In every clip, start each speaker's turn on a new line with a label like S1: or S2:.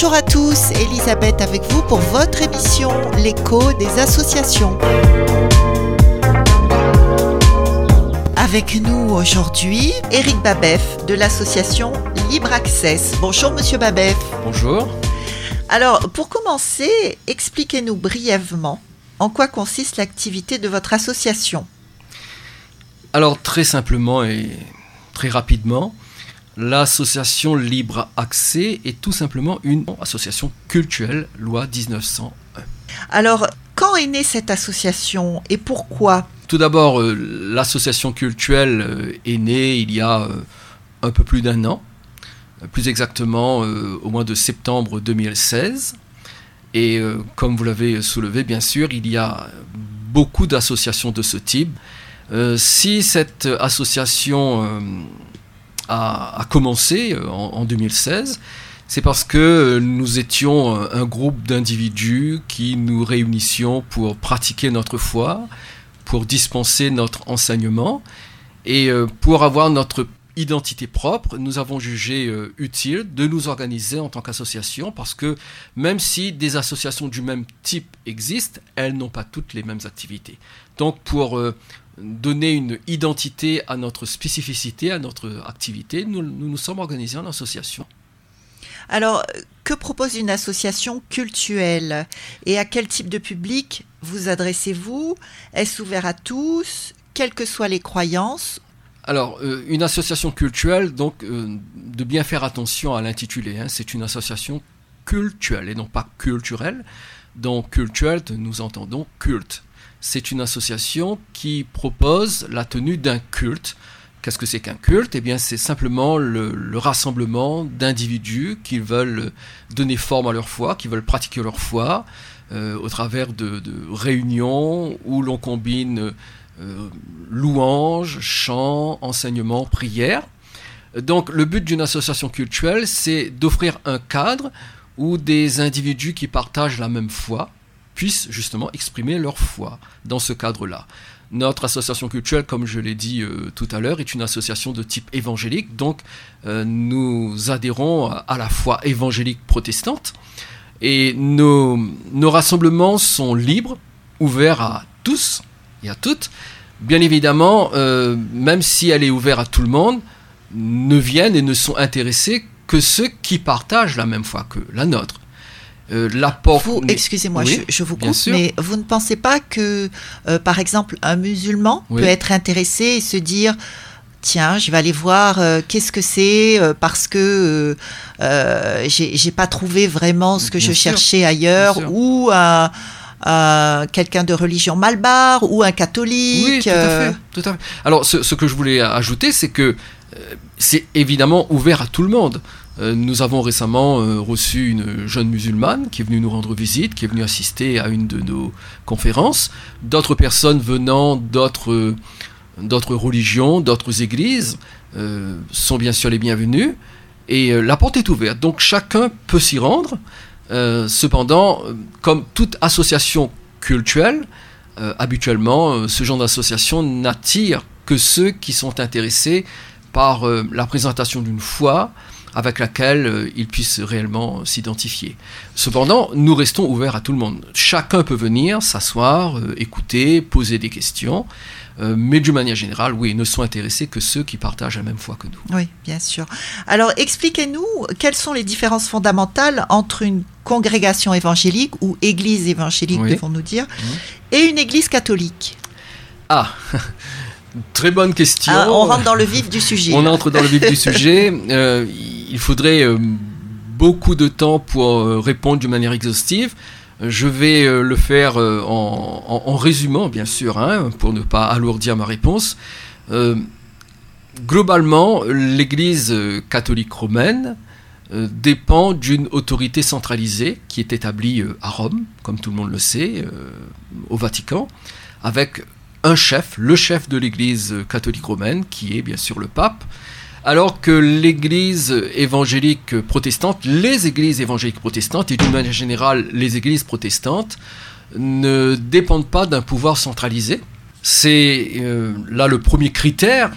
S1: Bonjour à tous, Elisabeth avec vous pour votre émission L'écho des associations. Avec nous aujourd'hui, Éric Babef de l'association Libre Access. Bonjour Monsieur Babef.
S2: Bonjour.
S1: Alors, pour commencer, expliquez-nous brièvement en quoi consiste l'activité de votre association.
S2: Alors, très simplement et très rapidement, l'association Libre Accès est tout simplement une association culturelle, loi 1901.
S1: Alors, quand est née cette association et pourquoi?
S2: Tout d'abord, euh, l'association culturelle euh, est née il y a euh, un peu plus d'un an, plus exactement au mois de septembre 2016. Et comme vous l'avez soulevé, bien sûr, il y a beaucoup d'associations de ce type. si cette association a, commencé euh, en, 2016, c'est parce que euh, nous étions un groupe d'individus qui nous réunissions pour pratiquer notre foi, pour dispenser notre enseignement et euh, pour avoir notre identité propre, nous avons jugé utile de nous organiser en tant qu'association parce que même si des associations du même type existent, elles n'ont pas toutes les mêmes activités. Donc pour donner une identité à notre spécificité, à notre activité, nous nous, sommes organisés en association.
S1: Alors, que propose une association cultuelle et à quel type de public vous adressez-vous? Est-ce ouvert à tous, quelles que soient les croyances?
S2: Alors, euh, une association culturelle, donc, euh, de bien faire attention à l'intitulé. Hein. c'est une association culturelle et non pas culturelle. Donc, culturelle, nous entendons culte c'est une association qui propose la tenue d'un culte. Qu'est-ce que c'est qu'un culte? Eh bien, c'est simplement le, rassemblement d'individus qui veulent donner forme à leur foi, qui veulent pratiquer leur foi euh, au travers de, réunions où l'on combine euh, louanges, chants, enseignements, prières. Donc, le but d'une association culturelle, c'est d'offrir un cadre où des individus qui partagent la même foi puissent justement exprimer leur foi dans ce cadre-là. Notre association culturelle, comme je l'ai dit euh, tout à l'heure, est une association de type évangélique, donc euh, nous adhérons à la foi évangélique protestante et nos, rassemblements sont libres, ouverts à tous et à toutes. Bien évidemment, euh, même si elle est ouverte à tout le monde, ne viennent et ne sont intéressés que ceux qui partagent la même foi que la nôtre.
S1: Euh, l'apport. Excusez-moi, je, vous coupe, mais vous ne pensez pas que, euh, par exemple, un musulman peut être intéressé et se dire tiens, je vais aller voir euh, qu'est-ce que c'est parce que j'ai pas trouvé vraiment ce que je cherchais ailleurs ou à, quelqu'un de religion malbar ou un catholique.
S2: Oui, tout à fait. Tout à fait. Alors, ce, ce, que je voulais ajouter, c'est que c'est évidemment ouvert à tout le monde. Euh, nous avons récemment euh, reçu une jeune musulmane qui est venue nous rendre visite, qui est venue assister à une de nos conférences. D'autres personnes venant d'autres, religions, d'autres églises euh, sont bien sûr les bienvenues. Et la porte est ouverte, donc chacun peut s'y rendre. cependant, comme toute association culturelle, habituellement, ce genre d'association n'attire que ceux qui sont intéressés par la présentation d'une foi, avec laquelle euh, ils puissent réellement s'identifier. Cependant, nous restons ouverts à tout le monde. Chacun peut venir s'asseoir, euh, écouter, poser des questions, euh, mais d'une manière générale, oui, ne sont intéressés que ceux qui partagent la même foi que nous.
S1: Oui, bien sûr. Alors, expliquez-nous quelles sont les différences fondamentales entre une congrégation évangélique ou église évangélique, devons-nous dire, et une église catholique?
S2: Ah Très bonne question.
S1: Ah, on rentre dans le vif du sujet.
S2: On entre dans le vif du sujet. Euh, il faudrait euh, beaucoup de temps pour euh, répondre d'une manière exhaustive. Je vais le faire en, résumant, bien sûr, hein, pour ne pas alourdir ma réponse. globalement, l'Église catholique romaine dépend d'une autorité centralisée qui est établie à Rome, comme tout le monde le sait, au Vatican, avec un chef, le chef de l'Église catholique romaine, qui est bien sûr le pape, alors que l'Église évangélique protestante, les Églises évangéliques protestantes, et d'une manière générale les Églises protestantes, ne dépendent pas d'un pouvoir centralisé. C'est euh, là le premier critère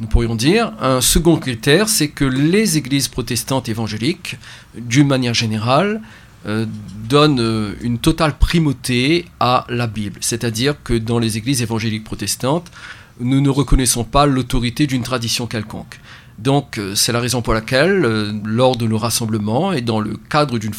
S2: nous pourrions dire. Un second critère, c'est que les églises protestantes évangéliques, d'une manière générale, euh, donnent euh, une totale primauté à la Bible. C'est-à-dire que dans les églises évangéliques protestantes, nous ne reconnaissons pas l'autorité d'une tradition quelconque. Donc euh, c'est la raison pour laquelle, euh, lors de nos rassemblements et dans le cadre du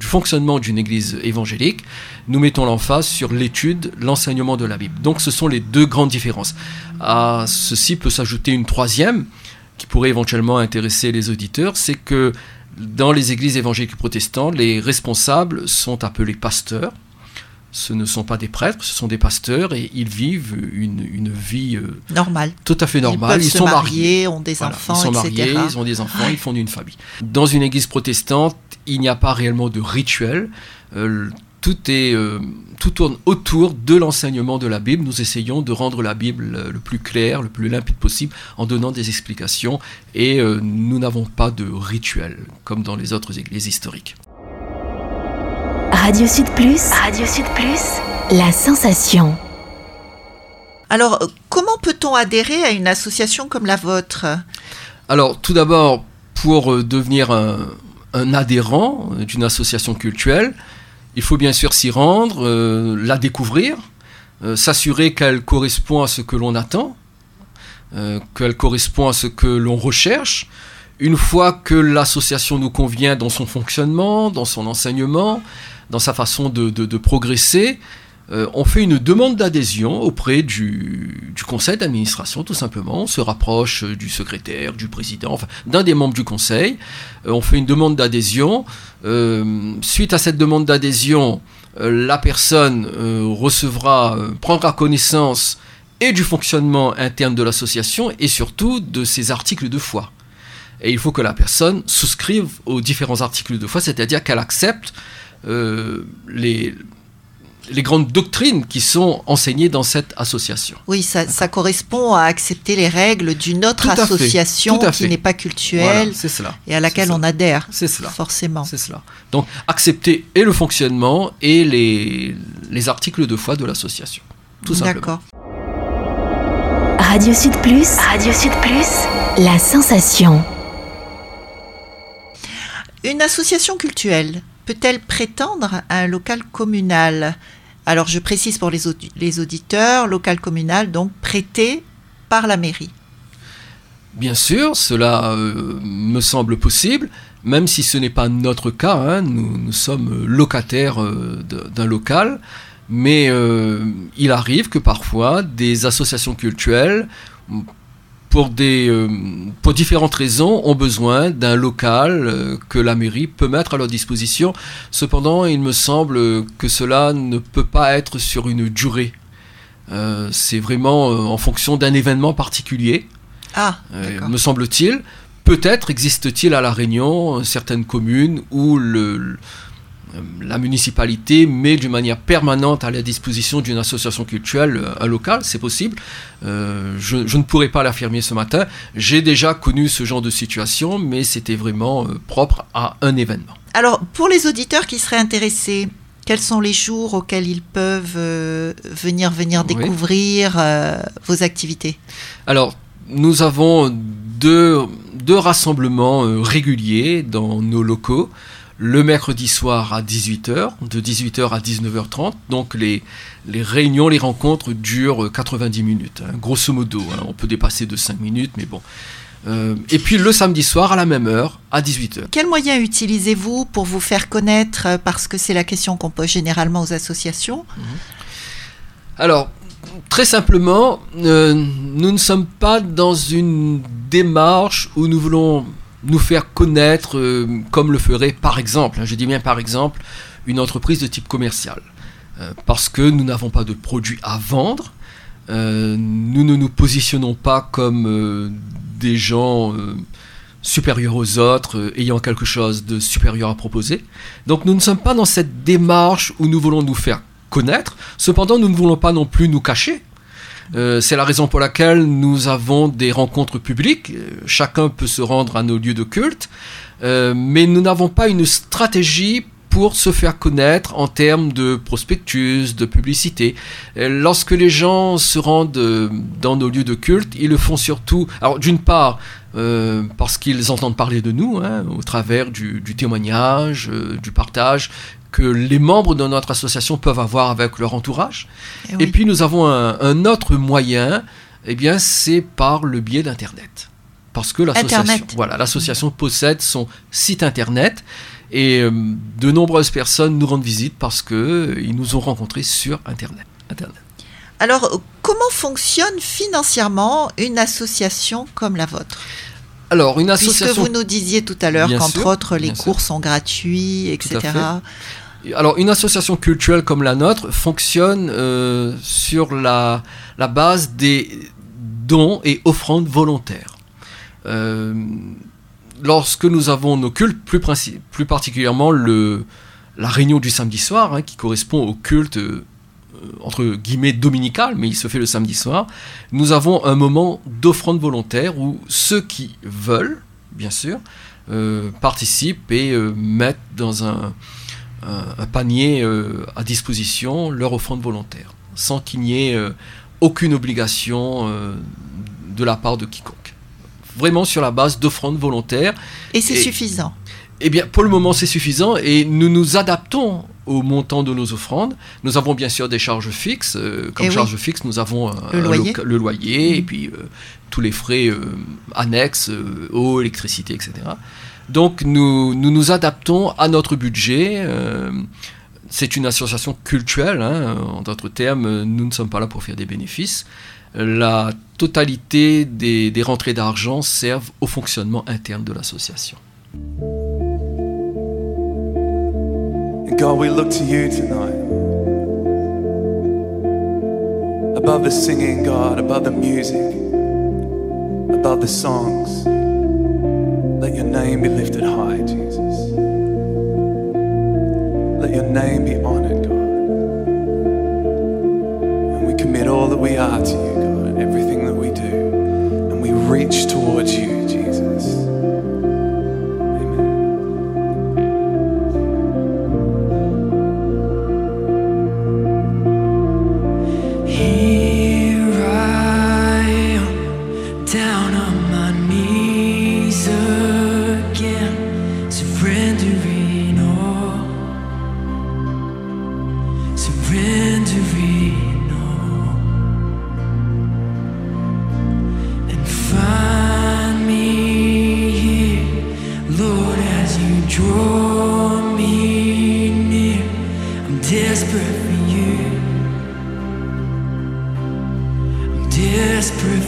S2: fonctionnement d'une église évangélique, nous mettons l'emphase sur l'étude, l'enseignement de la Bible. Donc ce sont les deux grandes différences. À ceci peut s'ajouter une troisième qui pourrait éventuellement intéresser les auditeurs, c'est que dans les églises évangéliques protestantes, les responsables sont appelés pasteurs ce ne sont pas des prêtres, ce sont des pasteurs et ils vivent une, vie euh,
S1: normale.
S2: Tout à fait normale.
S1: Ils, sont mariés, ont des enfants,
S2: ils sont mariés, ils ont des enfants, ils fondent une famille. Dans une église protestante, il n'y a pas réellement de rituel. Euh, tout, est, euh, tout tourne autour de l'enseignement de la Bible. Nous essayons de rendre la Bible le plus clair, le plus limpide possible en donnant des explications et nous n'avons pas de rituel comme dans les autres églises historiques.
S3: Radio Sud Plus. Radio Sud Plus. La sensation.
S1: Alors, comment peut-on adhérer à une association comme la vôtre?
S2: Alors, tout d'abord, pour euh, devenir un, adhérent d'une association culturelle, il faut bien sûr s'y rendre, euh, la découvrir, euh, s'assurer qu'elle correspond à ce que l'on attend, qu'elle correspond à ce que l'on recherche. Une fois que l'association nous convient dans son fonctionnement, dans son enseignement, dans sa façon de, progresser, euh, on fait une demande d'adhésion auprès du, conseil d'administration, tout simplement. On se rapproche du secrétaire, du président, enfin, d'un des membres du conseil. Euh, on fait une demande d'adhésion. Euh, suite à cette demande d'adhésion, la personne recevra, prendra connaissance et du fonctionnement interne de l'association et surtout de ses articles de foi. Et il faut que la personne souscrive aux différents articles de foi, c'est-à-dire qu'elle accepte euh, les, les grandes doctrines qui sont enseignées dans cette association.
S1: Oui, ça, ça correspond à accepter les règles d'une autre association qui n'est pas culturelle
S2: cela,
S1: et à laquelle on adhère.
S2: C'est cela.
S1: Forcément.
S2: C'est cela. Donc, accepter et le fonctionnement et les, les articles de foi de l'association. Tout simplement. D'accord.
S3: Radio Sud Plus. Radio Sud Plus. La sensation.
S1: Une association culturelle peut-elle prétendre à un local communal? Alors je précise pour les, auditeurs, local communal donc prêté par la mairie.
S2: Bien sûr, cela euh, me semble possible, même si ce n'est pas notre cas. Hein. nous, sommes locataires euh, d'un local, mais euh, il arrive que parfois des associations culturelles pour, des, euh, pour différentes raisons, ont besoin d'un local euh, que la mairie peut mettre à leur disposition. Cependant, il me semble que cela ne peut pas être sur une durée. Euh, c'est vraiment en fonction d'un événement particulier.
S1: Ah,
S2: me semble-t-il. Peut-être existe-t-il à La Réunion certaines communes où le, la municipalité met d'une manière permanente à la disposition d'une association culturelle euh, un local, c'est possible. Euh, je, ne pourrais pas l'affirmer ce matin. J'ai déjà connu ce genre de situation, mais c'était vraiment propre à un événement.
S1: Alors, pour les auditeurs qui seraient intéressés, quels sont les jours auxquels ils peuvent venir, venir découvrir vos activités?
S2: Alors, nous avons deux, deux rassemblements réguliers dans nos locaux le mercredi soir à 18h, de 18h à 19h30. Donc les, les réunions, les rencontres durent 90 minutes, hein, grosso modo. Hein. on peut dépasser de 5 minutes, mais bon. Euh, et puis le samedi soir à la même heure, à 18h.
S1: Quels moyens utilisez-vous pour vous faire connaître euh, Parce que c'est la question qu'on pose généralement aux associations? Mhm.
S2: Alors, très simplement, euh, nous ne sommes pas dans une démarche où nous voulons nous faire connaître euh, comme le ferait par exemple, hein, je dis bien par exemple, une entreprise de type commercial. Euh, parce que nous n'avons pas de produits à vendre, euh, nous ne nous positionnons pas comme des gens supérieurs aux autres, ayant quelque chose de supérieur à proposer. Donc nous ne sommes pas dans cette démarche où nous voulons nous faire connaître, cependant nous ne voulons pas non plus nous cacher. Euh, c'est la raison pour laquelle nous avons des rencontres publiques. Euh, chacun peut se rendre à nos lieux de culte, euh, mais nous n'avons pas une stratégie pour se faire connaître en termes de prospectus, de publicité. lorsque les gens se rendent dans nos lieux de culte, ils le font surtout, alors d'une part, parce qu'ils entendent parler de nous, hein, au travers du, témoignage, du partage que les membres de notre association peuvent avoir avec leur entourage. Eh Et, puis nous avons un, autre moyen, eh bien c'est par le biais d'Internet. Parce que l'association, voilà, l'association possède son site Internet et euh, de nombreuses personnes nous rendent visite parce qu'ils nous ont rencontrés sur Internet. Internet.
S1: Alors, comment fonctionne financièrement une association comme la vôtre?
S2: Alors, une association.
S1: Puisque vous nous disiez tout à l'heure qu'entre autres, les cours sont gratuits, etc.
S2: Alors, une association culturelle comme la nôtre fonctionne euh, sur la, base des dons et offrandes volontaires. Euh, lorsque nous avons nos cultes, plus, particulièrement la réunion du samedi soir, hein, qui correspond au culte euh, entre guillemets dominical, mais il se fait le samedi soir, nous avons un moment d'offrande volontaire où ceux qui veulent, bien sûr, participent et mettent dans un, panier euh, à disposition leur offrande volontaire, sans qu'il n'y ait aucune obligation de la part de quiconque. Vraiment sur la base d'offrande volontaire.
S1: Et c'est suffisant
S2: eh bien, pour le moment, c'est suffisant et nous nous adaptons au montant de nos offrandes. Nous avons bien sûr des charges fixes. Euh, comme eh charges fixes, nous avons
S1: le,
S2: loyer. et mmh. puis euh, tous les frais euh, annexes, eau, électricité, etc. Donc nous, nous, nous adaptons à notre budget. c'est une association culturelle, hein. en d'autres termes, nous ne sommes pas là pour faire des bénéfices. La totalité des, des rentrées d'argent servent au fonctionnement interne de l'association.
S4: God, we look to you tonight. Above the singing, God, above the music, above the songs, let your name be lifted high, Jesus. Let your name be honored, God. Draw me near, I'm desperate for you. I'm
S1: desperate.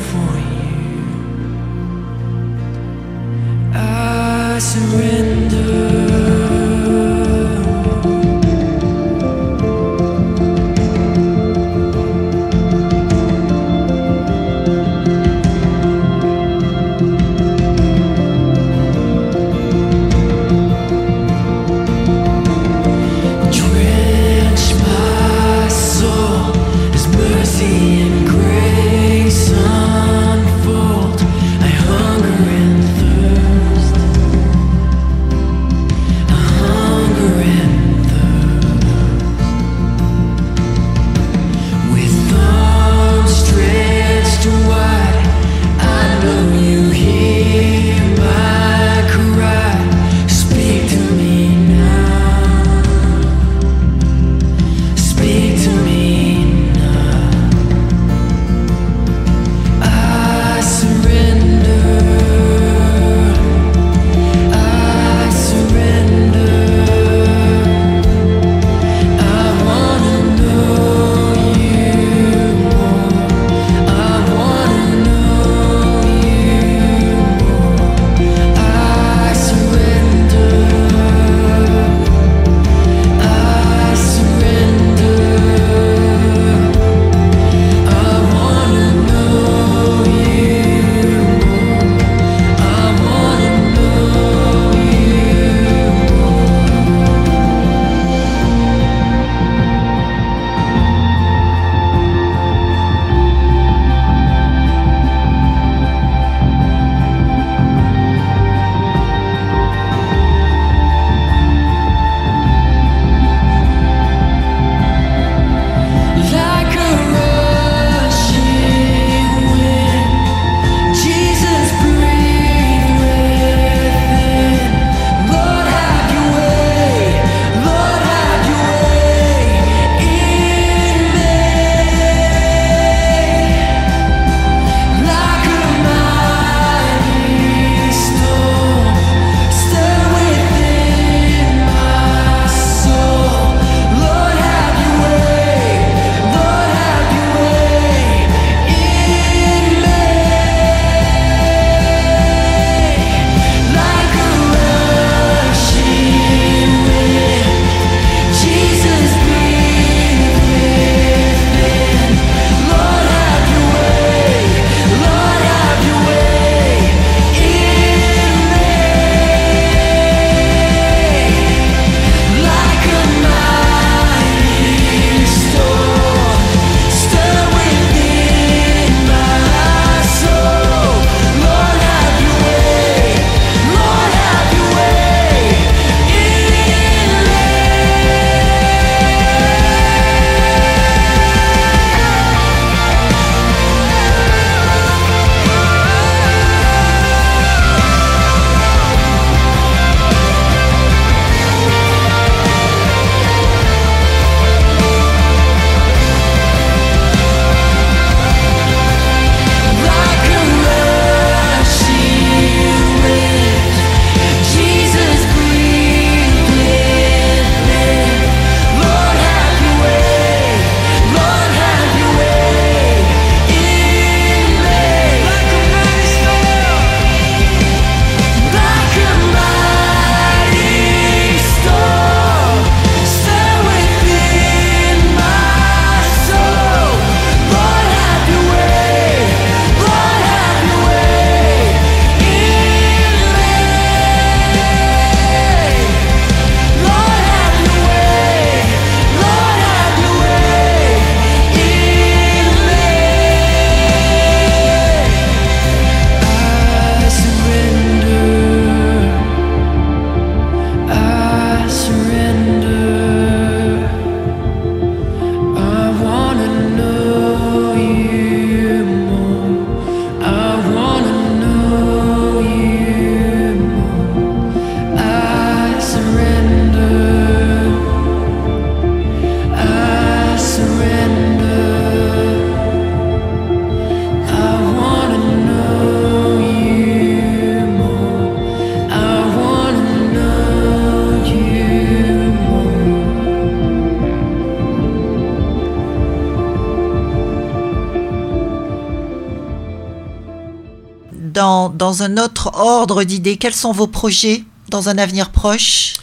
S1: Dans, un autre ordre d'idées, quels sont vos projets dans un avenir proche?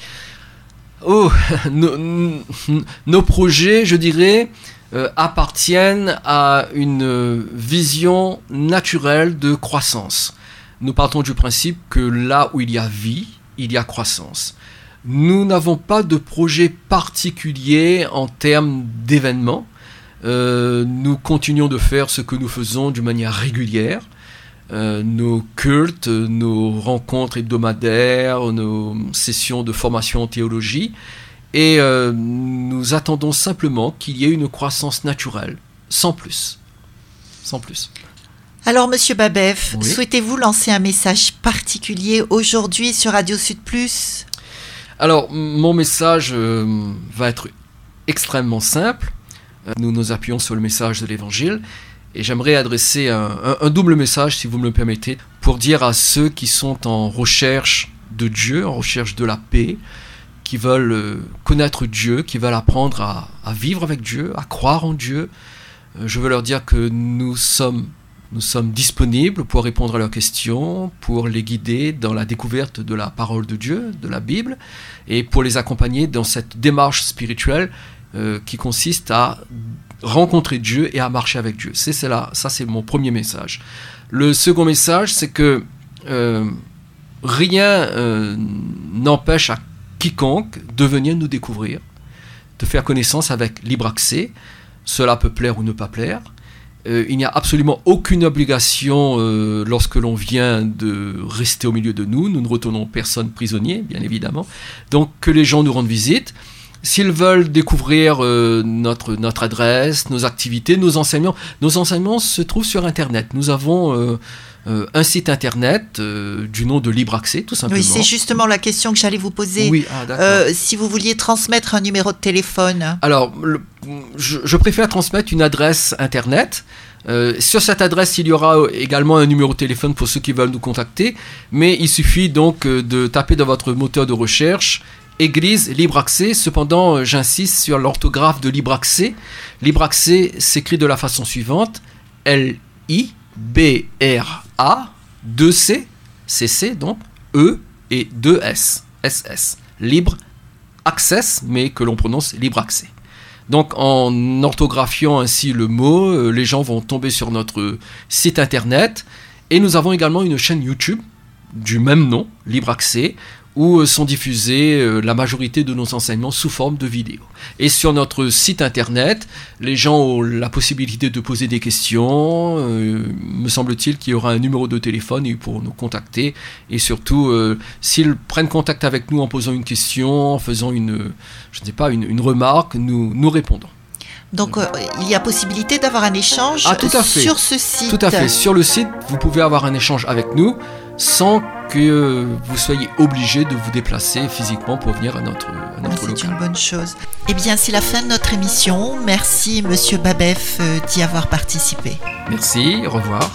S2: Oh, nos, projets, je dirais, euh, appartiennent à une vision naturelle de croissance. Nous partons du principe que là où il y a vie, il y a croissance. Nous n'avons pas de projet particulier en termes d'événements. Euh, nous continuons de faire ce que nous faisons d'une manière régulière. Euh, nos cultes, nos rencontres hebdomadaires, nos sessions de formation en théologie. Et euh, nous attendons simplement qu'il y ait une croissance naturelle, sans plus. Sans plus.
S1: Alors, Monsieur Babef, souhaitez-vous lancer un message particulier aujourd'hui sur Radio Sud Plus?
S2: Alors, mon message euh, va être extrêmement simple. Nous nous appuyons sur le message de l'Évangile et j'aimerais adresser un, double message, si vous me le permettez, pour dire à ceux qui sont en recherche de Dieu, en recherche de la paix, qui veulent euh, connaître Dieu, qui veulent apprendre à, vivre avec Dieu, à croire en Dieu. Euh, je veux leur dire que nous sommes, nous sommes disponibles pour répondre à leurs questions, pour les guider dans la découverte de la parole de Dieu, de la Bible, et pour les accompagner dans cette démarche spirituelle euh, qui consiste à rencontrer Dieu et à marcher avec Dieu. C'est ça, ça c'est mon premier message. Le second message, c'est que euh, rien euh, n'empêche à quiconque de venir nous découvrir, de faire connaissance avec libre accès. Cela peut plaire ou ne pas plaire. Euh, il n'y a absolument aucune obligation lorsque l'on vient de rester au milieu de nous. Nous ne retournons personne prisonnier, bien évidemment. Donc que les gens nous rendent visite. S'ils veulent découvrir euh, notre, notre adresse, nos activités, nos enseignements, nos enseignements se trouvent sur Internet. Nous avons euh, euh, un site Internet du nom de Libre Accès, tout simplement.
S1: Oui, c'est justement la question que j'allais vous poser. Oui, ah, si vous vouliez transmettre un numéro de téléphone.
S2: Alors, je, préfère transmettre une adresse Internet. sur cette adresse, il y aura également un numéro de téléphone pour ceux qui veulent nous contacter, mais il suffit donc de taper dans votre moteur de recherche Église libre accès. Cependant, euh, j'insiste sur l'orthographe de libre accès. Libre accès s'écrit de la façon suivante L-I-B-R-A 2-C, C-C donc, E et 2-S, S-S. Libre access, mais que l'on prononce libre accès. Donc en orthographiant ainsi le mot, euh, les gens vont tomber sur notre site internet. Et nous avons également une chaîne YouTube du même nom, Libre Accès, où euh, sont diffusés euh, la majorité de nos enseignements sous forme de vidéos. Et sur notre site internet, les gens ont la possibilité de poser des questions. Euh, me semble-t-il qu'il y aura un numéro de téléphone pour nous contacter. Et surtout, s'ils prennent contact avec nous en posant une question, en faisant une, je ne sais pas, une, remarque, nous, nous répondons.
S1: Donc il y a possibilité d'avoir un échange ah, sur ce site.
S2: Tout à fait. Sur le site, vous pouvez avoir un échange avec nous sans que vous soyez obligé de vous déplacer physiquement pour venir à notre, à notre
S1: C'est une bonne chose. Eh bien, c'est la fin de notre émission. Merci, Monsieur Babef, euh, d'y avoir participé.
S2: Merci, au revoir.